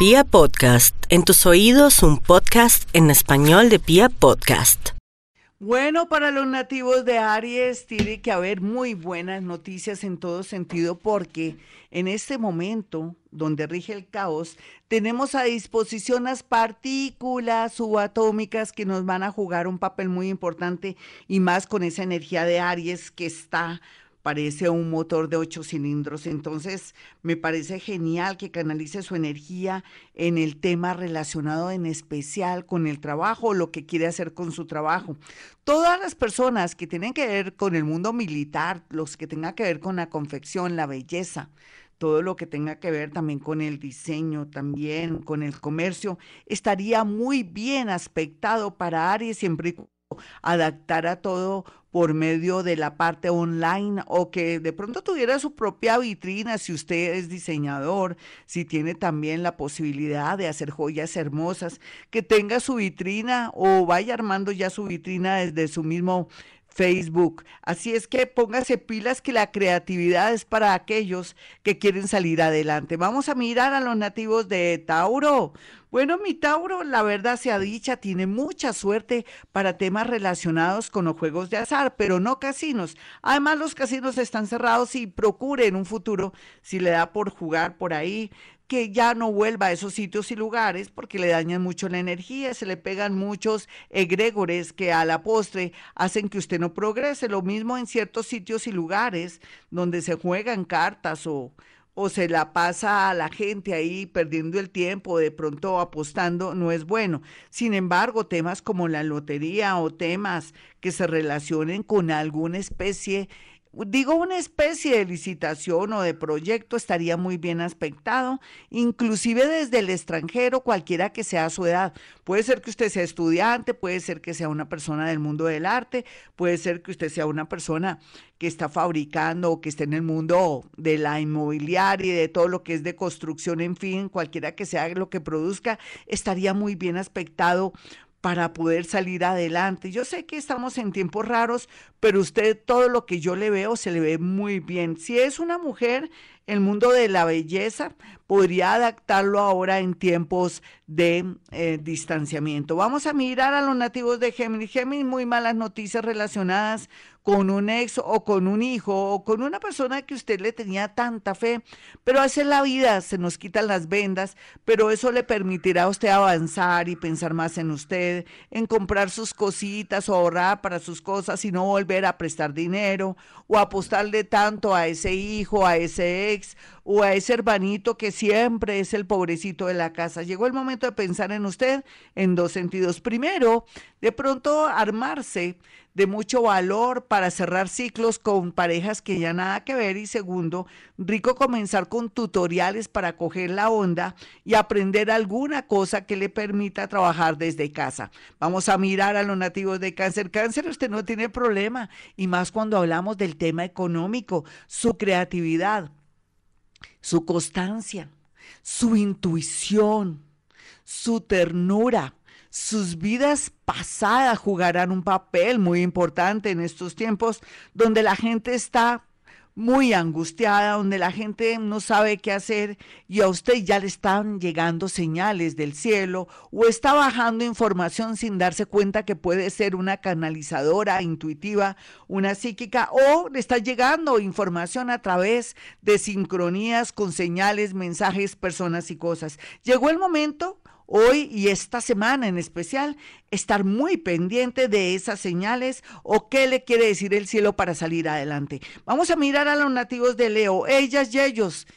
Pia Podcast, en tus oídos un podcast en español de Pia Podcast. Bueno, para los nativos de Aries tiene que haber muy buenas noticias en todo sentido porque en este momento donde rige el caos, tenemos a disposición las partículas subatómicas que nos van a jugar un papel muy importante y más con esa energía de Aries que está parece un motor de ocho cilindros. Entonces, me parece genial que canalice su energía en el tema relacionado en especial con el trabajo, lo que quiere hacer con su trabajo. Todas las personas que tienen que ver con el mundo militar, los que tengan que ver con la confección, la belleza, todo lo que tenga que ver también con el diseño, también con el comercio, estaría muy bien aspectado para Aries siempre y adaptar a todo por medio de la parte online o que de pronto tuviera su propia vitrina si usted es diseñador, si tiene también la posibilidad de hacer joyas hermosas, que tenga su vitrina o vaya armando ya su vitrina desde su mismo Facebook. Así es que póngase pilas que la creatividad es para aquellos que quieren salir adelante. Vamos a mirar a los nativos de Tauro. Bueno, mi Tauro, la verdad sea dicha, tiene mucha suerte para temas relacionados con los juegos de azar, pero no casinos. Además, los casinos están cerrados y procure en un futuro, si le da por jugar por ahí, que ya no vuelva a esos sitios y lugares porque le dañan mucho la energía, se le pegan muchos egregores que a la postre hacen que usted no progrese. Lo mismo en ciertos sitios y lugares donde se juegan cartas o, o se la pasa a la gente ahí perdiendo el tiempo, de pronto apostando, no es bueno. Sin embargo, temas como la lotería o temas que se relacionen con alguna especie digo una especie de licitación o de proyecto estaría muy bien aspectado, inclusive desde el extranjero, cualquiera que sea su edad. Puede ser que usted sea estudiante, puede ser que sea una persona del mundo del arte, puede ser que usted sea una persona que está fabricando o que esté en el mundo de la inmobiliaria y de todo lo que es de construcción, en fin, cualquiera que sea lo que produzca, estaría muy bien aspectado para poder salir adelante. Yo sé que estamos en tiempos raros, pero usted todo lo que yo le veo se le ve muy bien. Si es una mujer, el mundo de la belleza podría adaptarlo ahora en tiempos de eh, distanciamiento. Vamos a mirar a los nativos de Géminis. Géminis, muy malas noticias relacionadas con un ex o con un hijo o con una persona que usted le tenía tanta fe, pero hace la vida, se nos quitan las vendas, pero eso le permitirá a usted avanzar y pensar más en usted, en comprar sus cositas o ahorrar para sus cosas y no volver a prestar dinero o apostarle tanto a ese hijo, a ese ex o a ese hermanito que siempre es el pobrecito de la casa. Llegó el momento de pensar en usted en dos sentidos. Primero, de pronto armarse de mucho valor para cerrar ciclos con parejas que ya nada que ver y segundo, rico comenzar con tutoriales para coger la onda y aprender alguna cosa que le permita trabajar desde casa. Vamos a mirar a los nativos de cáncer. Cáncer usted no tiene problema y más cuando hablamos del tema económico, su creatividad, su constancia, su intuición, su ternura. Sus vidas pasadas jugarán un papel muy importante en estos tiempos donde la gente está muy angustiada, donde la gente no sabe qué hacer y a usted ya le están llegando señales del cielo o está bajando información sin darse cuenta que puede ser una canalizadora intuitiva, una psíquica o le está llegando información a través de sincronías con señales, mensajes, personas y cosas. Llegó el momento hoy y esta semana en especial, estar muy pendiente de esas señales o qué le quiere decir el cielo para salir adelante. Vamos a mirar a los nativos de Leo, ellas y ellos,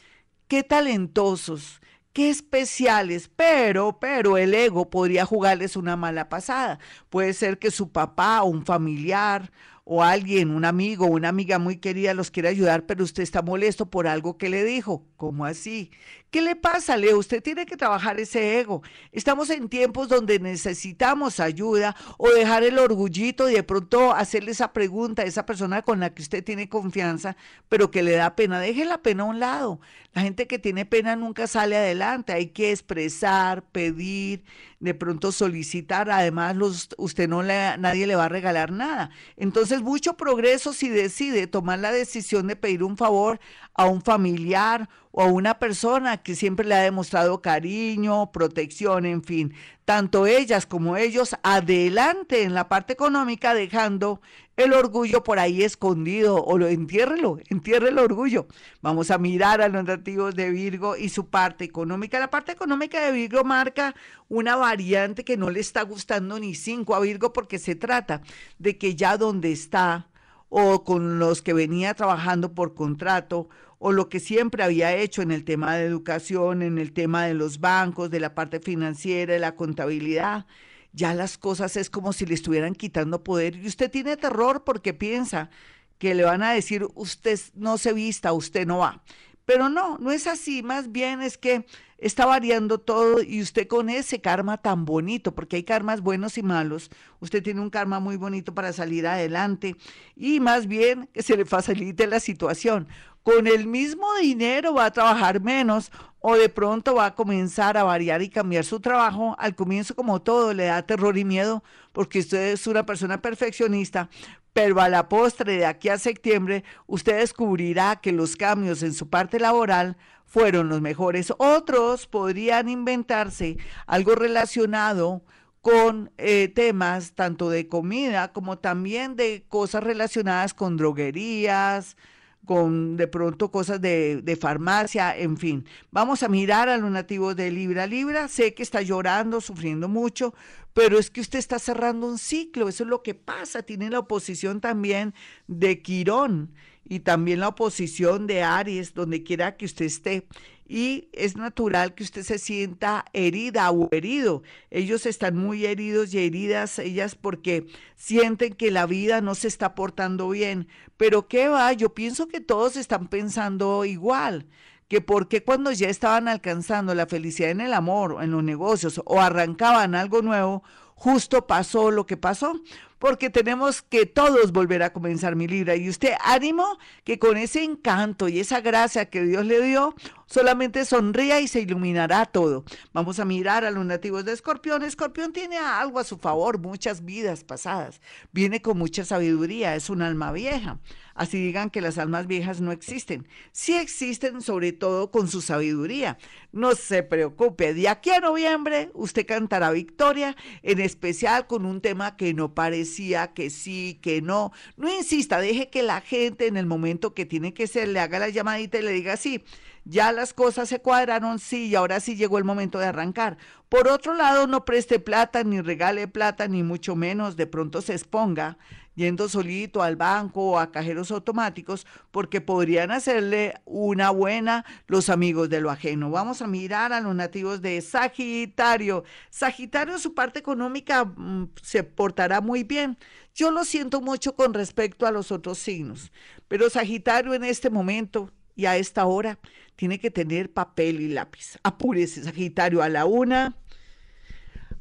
qué talentosos, qué especiales, pero, pero el ego podría jugarles una mala pasada. Puede ser que su papá o un familiar o alguien, un amigo una amiga muy querida los quiere ayudar, pero usted está molesto por algo que le dijo. ¿Cómo así? ¿Qué le pasa, Leo? Usted tiene que trabajar ese ego. Estamos en tiempos donde necesitamos ayuda o dejar el orgullito y de pronto hacerle esa pregunta a esa persona con la que usted tiene confianza, pero que le da pena. Deje la pena a un lado. La gente que tiene pena nunca sale adelante. Hay que expresar, pedir, de pronto solicitar. Además, usted no le, nadie le va a regalar nada. Entonces, mucho progreso si decide tomar la decisión de pedir un favor a un familiar o a una persona que siempre le ha demostrado cariño, protección, en fin, tanto ellas como ellos adelante en la parte económica dejando el orgullo por ahí escondido o lo entiérrelo, entierre el orgullo. Vamos a mirar a los nativos de Virgo y su parte económica. La parte económica de Virgo marca una variante que no le está gustando ni cinco a Virgo porque se trata de que ya donde está o con los que venía trabajando por contrato o lo que siempre había hecho en el tema de educación, en el tema de los bancos, de la parte financiera, de la contabilidad, ya las cosas es como si le estuvieran quitando poder y usted tiene terror porque piensa que le van a decir usted no se vista, usted no va. Pero no, no es así, más bien es que está variando todo y usted con ese karma tan bonito, porque hay karmas buenos y malos, usted tiene un karma muy bonito para salir adelante y más bien que se le facilite la situación. Con el mismo dinero va a trabajar menos o de pronto va a comenzar a variar y cambiar su trabajo. Al comienzo, como todo, le da terror y miedo porque usted es una persona perfeccionista, pero a la postre, de aquí a septiembre, usted descubrirá que los cambios en su parte laboral fueron los mejores. Otros podrían inventarse algo relacionado con eh, temas tanto de comida como también de cosas relacionadas con droguerías, con de pronto cosas de, de, farmacia, en fin. Vamos a mirar a los nativos de Libra. Libra, sé que está llorando, sufriendo mucho, pero es que usted está cerrando un ciclo, eso es lo que pasa. Tiene la oposición también de Quirón y también la oposición de Aries, donde quiera que usted esté. Y es natural que usted se sienta herida o herido. Ellos están muy heridos y heridas, ellas, porque sienten que la vida no se está portando bien. Pero ¿qué va? Yo pienso que todos están pensando igual que porque cuando ya estaban alcanzando la felicidad en el amor en los negocios o arrancaban algo nuevo, justo pasó lo que pasó porque tenemos que todos volver a comenzar mi libra. Y usted, ánimo, que con ese encanto y esa gracia que Dios le dio, solamente sonría y se iluminará todo. Vamos a mirar a los nativos de Escorpión. Escorpión tiene algo a su favor, muchas vidas pasadas. Viene con mucha sabiduría, es un alma vieja así digan que las almas viejas no existen. Sí existen, sobre todo con su sabiduría. No se preocupe, de aquí a noviembre usted cantará victoria, en especial con un tema que no parecía que sí, que no. No insista, deje que la gente en el momento que tiene que ser le haga la llamadita y le diga sí ya las cosas se cuadraron, sí, y ahora sí llegó el momento de arrancar. Por otro lado, no preste plata, ni regale plata, ni mucho menos de pronto se exponga yendo solito al banco o a cajeros automáticos, porque podrían hacerle una buena los amigos de lo ajeno. Vamos a mirar a los nativos de Sagitario. Sagitario, su parte económica mm, se portará muy bien. Yo lo siento mucho con respecto a los otros signos, pero Sagitario en este momento y a esta hora tiene que tener papel y lápiz. Apúrese, Sagitario, a la una,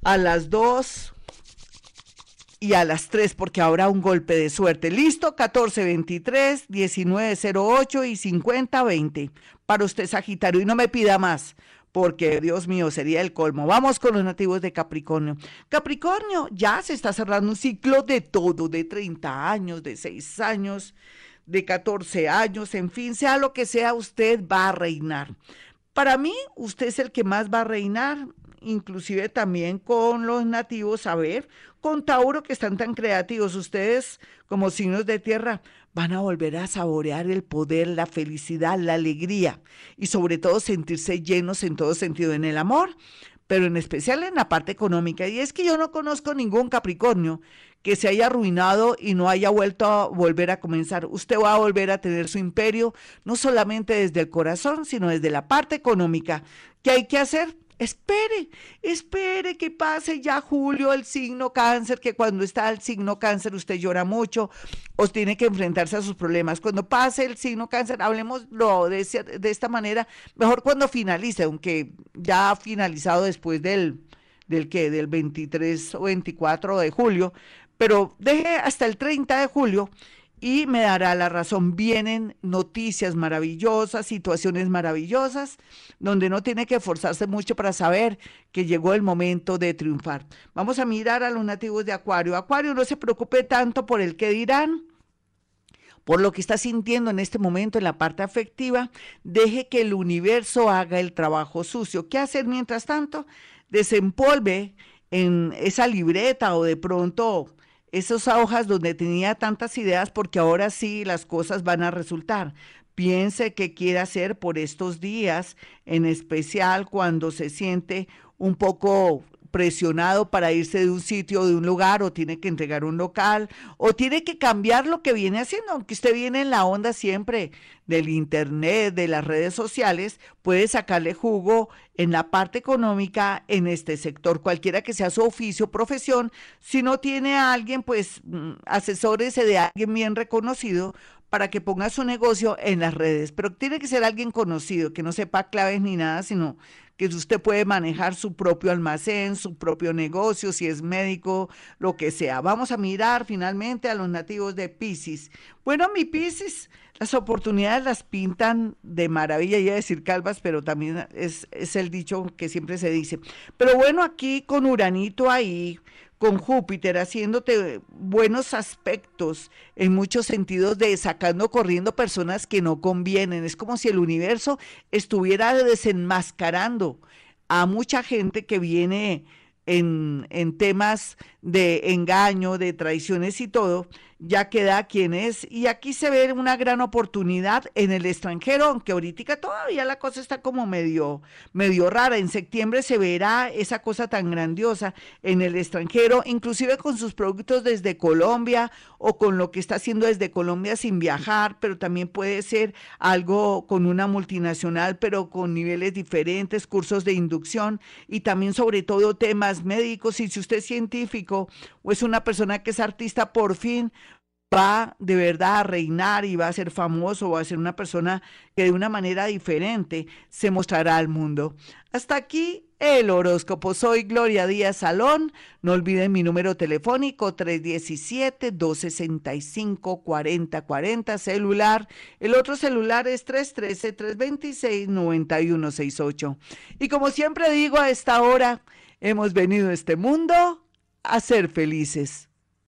a las dos, y a las 3 porque habrá un golpe de suerte. Listo, 1423, 1908 y 5020 para usted Sagitario y no me pida más porque Dios mío sería el colmo. Vamos con los nativos de Capricornio. Capricornio ya se está cerrando un ciclo de todo, de 30 años, de 6 años, de 14 años, en fin, sea lo que sea, usted va a reinar. Para mí, usted es el que más va a reinar inclusive también con los nativos, a ver, con Tauro que están tan creativos, ustedes como signos de tierra van a volver a saborear el poder, la felicidad, la alegría y sobre todo sentirse llenos en todo sentido en el amor, pero en especial en la parte económica. Y es que yo no conozco ningún Capricornio que se haya arruinado y no haya vuelto a volver a comenzar. Usted va a volver a tener su imperio, no solamente desde el corazón, sino desde la parte económica. ¿Qué hay que hacer? Espere, espere que pase ya julio el signo cáncer, que cuando está el signo cáncer usted llora mucho o tiene que enfrentarse a sus problemas. Cuando pase el signo cáncer, hablemos de, de esta manera, mejor cuando finalice, aunque ya ha finalizado después del, del que, del 23 o 24 de julio, pero deje hasta el 30 de julio y me dará la razón. Vienen noticias maravillosas, situaciones maravillosas, donde no tiene que esforzarse mucho para saber que llegó el momento de triunfar. Vamos a mirar a los nativos de Acuario. Acuario, no se preocupe tanto por el que dirán, por lo que está sintiendo en este momento en la parte afectiva, deje que el universo haga el trabajo sucio. ¿Qué hacer mientras tanto? Desempolve en esa libreta o de pronto esas hojas donde tenía tantas ideas porque ahora sí las cosas van a resultar. Piense qué quiere hacer por estos días, en especial cuando se siente un poco presionado para irse de un sitio o de un lugar o tiene que entregar un local o tiene que cambiar lo que viene haciendo, aunque usted viene en la onda siempre del internet, de las redes sociales, puede sacarle jugo en la parte económica en este sector, cualquiera que sea su oficio, profesión, si no tiene a alguien, pues mm, asesórese de alguien bien reconocido para que ponga su negocio en las redes, pero tiene que ser alguien conocido, que no sepa claves ni nada, sino que usted puede manejar su propio almacén, su propio negocio, si es médico, lo que sea. Vamos a mirar finalmente a los nativos de Pisces. Bueno, mi Pisces, las oportunidades las pintan de maravilla, iba a decir calvas, pero también es, es el dicho que siempre se dice. Pero bueno, aquí con Uranito ahí, con Júpiter, haciéndote buenos aspectos en muchos sentidos de sacando corriendo personas que no convienen. Es como si el universo estuviera desenmascarando a mucha gente que viene en, en temas de engaño, de traiciones y todo, ya queda quien es. Y aquí se ve una gran oportunidad en el extranjero, aunque ahorita todavía la cosa está como medio, medio rara. En septiembre se verá esa cosa tan grandiosa en el extranjero, inclusive con sus productos desde Colombia o con lo que está haciendo desde Colombia sin viajar, pero también puede ser algo con una multinacional, pero con niveles diferentes, cursos de inducción y también sobre todo temas médicos. Y si usted es científico o es una persona que es artista, por fin va de verdad a reinar y va a ser famoso, va a ser una persona que de una manera diferente se mostrará al mundo. Hasta aquí el horóscopo. Soy Gloria Díaz Salón. No olviden mi número telefónico 317-265-4040 celular. El otro celular es 313-326-9168. Y como siempre digo a esta hora, hemos venido a este mundo a ser felices.